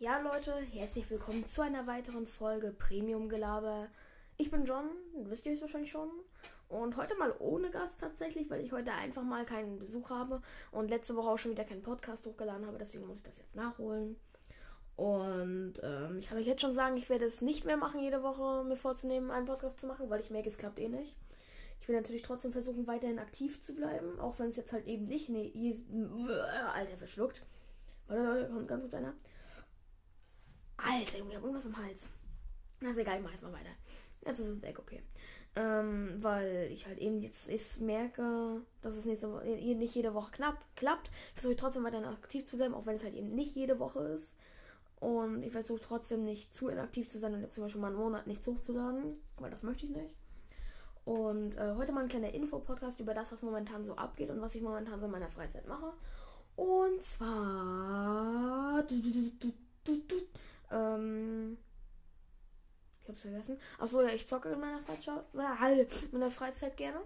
Ja, Leute, herzlich willkommen zu einer weiteren Folge Premium Gelaber. Ich bin John, wisst ihr es wahrscheinlich schon. Und heute mal ohne Gast tatsächlich, weil ich heute einfach mal keinen Besuch habe und letzte Woche auch schon wieder keinen Podcast hochgeladen habe. Deswegen muss ich das jetzt nachholen. Und ähm, ich kann euch jetzt schon sagen, ich werde es nicht mehr machen, jede Woche mir vorzunehmen, einen Podcast zu machen, weil ich merke, es klappt eh nicht. Ich will natürlich trotzdem versuchen, weiterhin aktiv zu bleiben, auch wenn es jetzt halt eben nicht. Nee, Alter, verschluckt. Warte, Leute, kommt ganz kurz einer. Alter, ich habe irgendwas im Hals. Na, ist egal, ich mach jetzt mal weiter. Jetzt ist es weg, okay. Ähm, weil ich halt eben jetzt ist, merke, dass es nächste Woche, nicht jede Woche knapp, klappt. Versuche ich trotzdem weiter aktiv zu bleiben, auch wenn es halt eben nicht jede Woche ist. Und ich versuche trotzdem nicht zu inaktiv zu sein und jetzt zum Beispiel mal einen Monat nichts hochzuladen, weil das möchte ich nicht. Und äh, heute mal ein kleiner Info-Podcast über das, was momentan so abgeht und was ich momentan so in meiner Freizeit mache. Und zwar. Ähm, ich hab's vergessen. Achso, ja, ich zocke in meiner Freizeit, in meiner Freizeit gerne.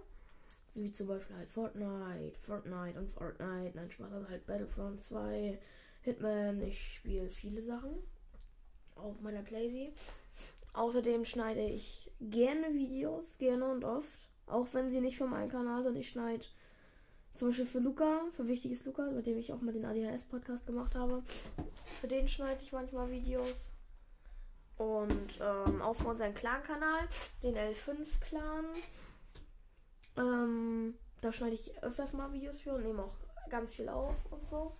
Wie zum Beispiel halt Fortnite, Fortnite und Fortnite. Nein, Spaß, also halt Battlefront 2, Hitman. Ich spiele viele Sachen auf meiner Playsee. Außerdem schneide ich gerne Videos, gerne und oft. Auch wenn sie nicht für meinen Kanal sind. Ich schneide zum Beispiel für Luca, für Wichtiges Luca, mit dem ich auch mal den ADHS-Podcast gemacht habe. Für den schneide ich manchmal Videos. Und ähm, auch für unseren Clan-Kanal, den L5-Clan. Ähm, da schneide ich öfters mal Videos für und nehme auch ganz viel auf und so.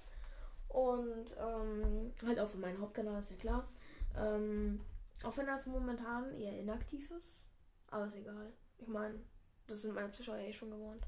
Und ähm, halt auch für meinen Hauptkanal, ist ja klar. Ähm, auch wenn das momentan eher inaktiv ist. Aber ist egal. Ich meine, das sind meine Zuschauer eh schon gewohnt.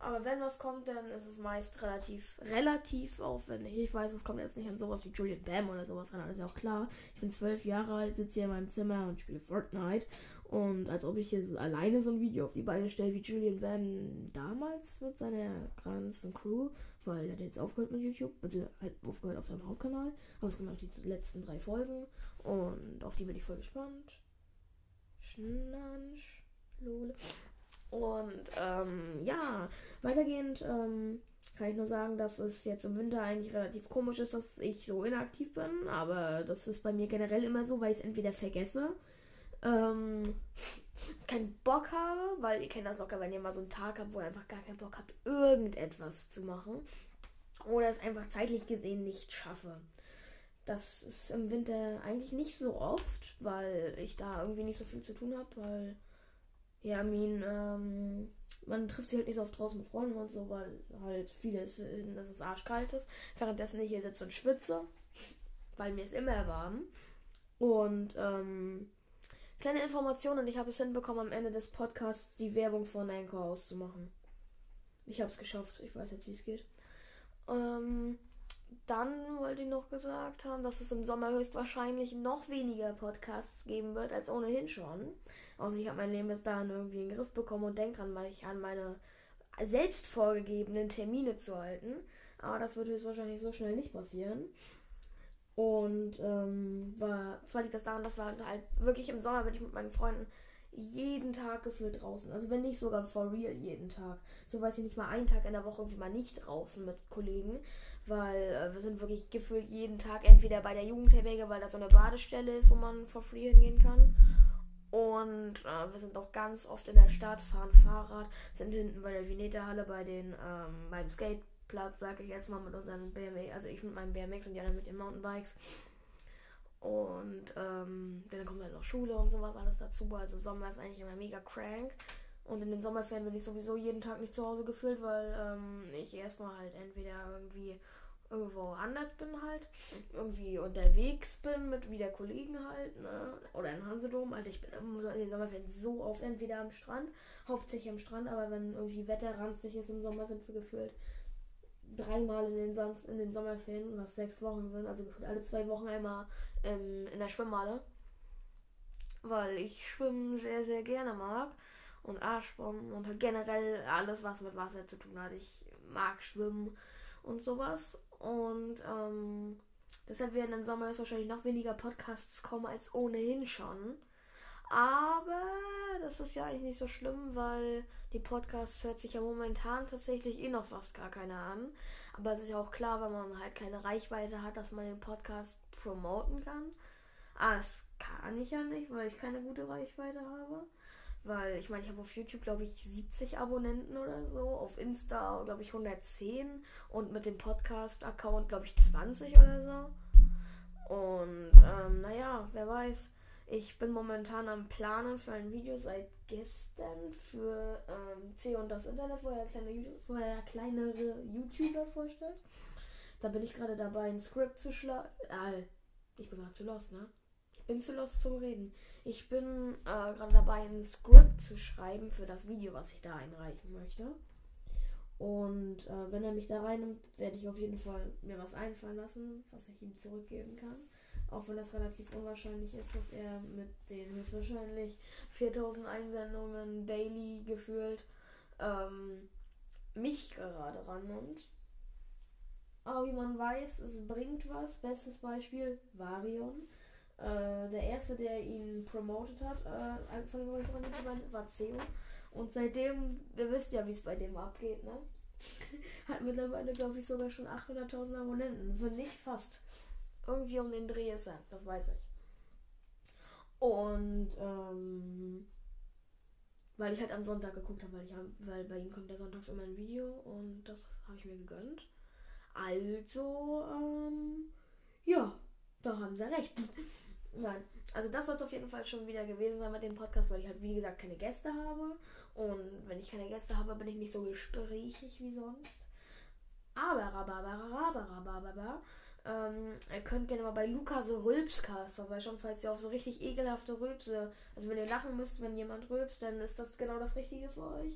Aber wenn was kommt, dann ist es meist relativ, relativ aufwendig. Ich weiß, es kommt jetzt nicht an sowas wie Julian Bam oder sowas ran, das ist ja auch klar. Ich bin zwölf Jahre alt, sitze hier in meinem Zimmer und spiele Fortnite. Und als ob ich jetzt alleine so ein Video auf die Beine stelle wie Julian Bam damals mit seiner ganzen Crew, weil er hat jetzt aufgehört mit YouTube, beziehungsweise halt aufgehört auf seinem Hauptkanal. Aber es kommen noch die letzten drei Folgen und auf die bin ich voll gespannt. Schnansch, Lole. Und ähm, ja, weitergehend ähm, kann ich nur sagen, dass es jetzt im Winter eigentlich relativ komisch ist, dass ich so inaktiv bin. Aber das ist bei mir generell immer so, weil ich es entweder vergesse, ähm, keinen Bock habe, weil ihr kennt das locker, wenn ihr mal so einen Tag habt, wo ihr einfach gar keinen Bock habt, irgendetwas zu machen. Oder es einfach zeitlich gesehen nicht schaffe. Das ist im Winter eigentlich nicht so oft, weil ich da irgendwie nicht so viel zu tun habe, weil ja, I mean, ähm, man trifft sich halt nicht so oft draußen mit Freunden und so, weil halt viele ist, dass es arschkalt ist. Währenddessen ich hier sitze und schwitze, weil mir ist immer warm. Und, ähm, kleine Informationen und ich habe es hinbekommen, am Ende des Podcasts die Werbung von Anchor auszumachen. Ich habe es geschafft. Ich weiß jetzt, wie es geht. Ähm, dann wollte ich noch gesagt haben, dass es im Sommer höchstwahrscheinlich noch weniger Podcasts geben wird als ohnehin schon. Also ich habe mein Leben bis dahin irgendwie in den Griff bekommen und denke dran, mich an meine selbst vorgegebenen Termine zu halten. Aber das wird höchstwahrscheinlich so schnell nicht passieren. Und ähm, war, zwar liegt das daran, dass wir halt wirklich im Sommer bin ich mit meinen Freunden jeden Tag gefühlt draußen. Also wenn nicht sogar for real jeden Tag. So weiß ich nicht mal einen Tag in der Woche wie mal nicht draußen mit Kollegen. Weil äh, wir sind wirklich gefühlt jeden Tag entweder bei der Jugendherberge, weil da so eine Badestelle ist, wo man for free hingehen kann. Und äh, wir sind auch ganz oft in der Stadt, fahren Fahrrad, sind hinten bei der Vineta-Halle bei den, ähm, beim Skateplatz, sage ich jetzt mal, mit unseren BMW, also ich mit meinem BMX und die anderen mit den Mountainbikes. Und ähm, dann kommt halt noch Schule und sowas alles dazu. Also Sommer ist eigentlich immer mega crank. Und in den Sommerferien bin ich sowieso jeden Tag nicht zu Hause gefühlt, weil ähm, ich erstmal halt entweder irgendwie irgendwo anders bin halt, irgendwie unterwegs bin mit wieder Kollegen halt, ne? Oder in Hansedom. Alter, ich bin in den Sommerferien so oft entweder am Strand, hauptsächlich am Strand, aber wenn irgendwie Wetter ranzig ist im Sommer, sind wir gefühlt dreimal in den, in den Sommerferien, was sechs Wochen sind, also gefühlt alle zwei Wochen einmal ähm, in der Schwimmhalle. Weil ich Schwimmen sehr, sehr gerne mag. Und Arschbomben und halt generell alles, was mit Wasser zu tun hat. Ich mag Schwimmen und sowas. Und ähm, deshalb werden im Sommer jetzt wahrscheinlich noch weniger Podcasts kommen als ohnehin schon. Aber das ist ja eigentlich nicht so schlimm, weil die Podcasts hört sich ja momentan tatsächlich eh noch fast gar keiner an. Aber es ist ja auch klar, wenn man halt keine Reichweite hat, dass man den Podcast promoten kann. Ah, das kann ich ja nicht, weil ich keine gute Reichweite habe. Weil ich meine, ich habe auf YouTube, glaube ich, 70 Abonnenten oder so. Auf Insta, glaube ich, 110. Und mit dem Podcast-Account, glaube ich, 20 oder so. Und ähm, naja, wer weiß. Ich bin momentan am Planen für ein Video seit gestern für ähm, C und das Internet, wo er, kleine, wo er kleinere YouTuber vorstellt. Da bin ich gerade dabei, ein Skript zu schlagen. Äh, ich bin gerade zu lost, ne? Ich bin zu lost zum Reden. Ich bin äh, gerade dabei, ein Skript zu schreiben für das Video, was ich da einreichen möchte. Und äh, wenn er mich da reinnimmt, werde ich auf jeden Fall mir was einfallen lassen, was ich ihm zurückgeben kann. Auch wenn das relativ unwahrscheinlich ist, dass er mit den höchstwahrscheinlich 4000 Einsendungen daily gefühlt ähm, mich gerade rannimmt. Aber wie man weiß, es bringt was. Bestes Beispiel Varion. Äh, der erste, der ihn promotet hat, äh, von den größeren YouTubern, war CEO. Und seitdem, ihr wisst ja, wie es bei dem abgeht, ne? Hat mittlerweile, glaube ich, sogar schon 800.000 Abonnenten. Wenn nicht fast. Irgendwie um den Dreh ist er, das weiß ich. Und ähm, weil ich halt am Sonntag geguckt habe, weil ich weil bei ihm kommt ja sonntags immer ein Video und das habe ich mir gegönnt. Also, ähm, ja, da haben sie recht. Nein, also das soll es auf jeden Fall schon wieder gewesen sein mit dem Podcast, weil ich halt wie gesagt keine Gäste habe. Und wenn ich keine Gäste habe, bin ich nicht so gesprächig wie sonst. Aber, rababara, ähm, ihr könnt gerne mal bei Lukas Rülpscast vorbeischauen, falls ihr auf so richtig ekelhafte Rülpse, also wenn ihr lachen müsst, wenn jemand rülpst, dann ist das genau das Richtige für euch.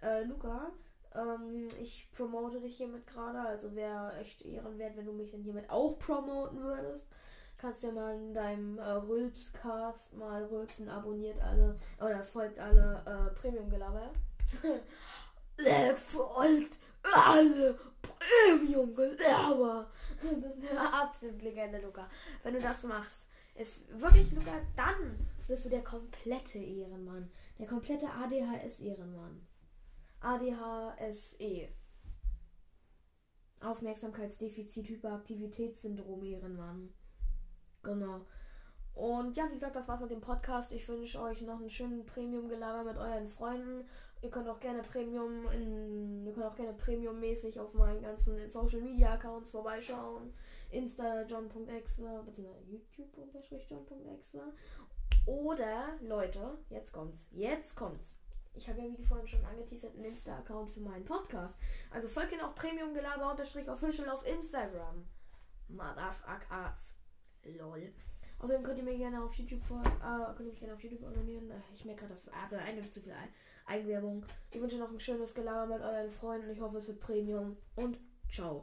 Äh, Luca, ähm, ich promote dich hiermit gerade, also wäre echt ehrenwert, wenn du mich dann hiermit auch promoten würdest. Kannst ja mal in deinem äh, Rülpscast mal Rülpsen abonniert alle oder folgt alle äh, Premium-Gelaber. folgt alle Premium-Gelaber. Das ist eine absolute Legende, Luca. Wenn du das machst, ist wirklich, Luca, dann bist du der komplette Ehrenmann. Der komplette ADHS-Ehrenmann. ADHSE. Aufmerksamkeitsdefizit, Hyperaktivitätssyndrom, Ehrenmann. Genau. Und ja, wie gesagt, das war's mit dem Podcast. Ich wünsche euch noch einen schönen Premium-Gelaber mit euren Freunden. Ihr könnt auch gerne Premium in, ihr könnt auch gerne Premium-mäßig auf meinen ganzen Social Media Accounts vorbeischauen. Insta john.exe, beziehungsweise YouTube-john.exe. Oder, Leute, jetzt kommt's. Jetzt kommt's. Ich habe ja wie vorhin schon angeteasert einen Insta-Account für meinen Podcast. Also folgt ihn auch Premium Gelaber unterstrich official auf Instagram. Motherfuckers. Lol. Außerdem könnt ihr mir gerne auf YouTube vor, äh, könnt ihr mich gerne auf YouTube abonnieren. Äh, ich merke gerade, das Apple eine zu viel Eigenwerbung. Ich wünsche noch ein schönes Gelaber mit euren Freunden. Ich hoffe, es wird Premium und ciao.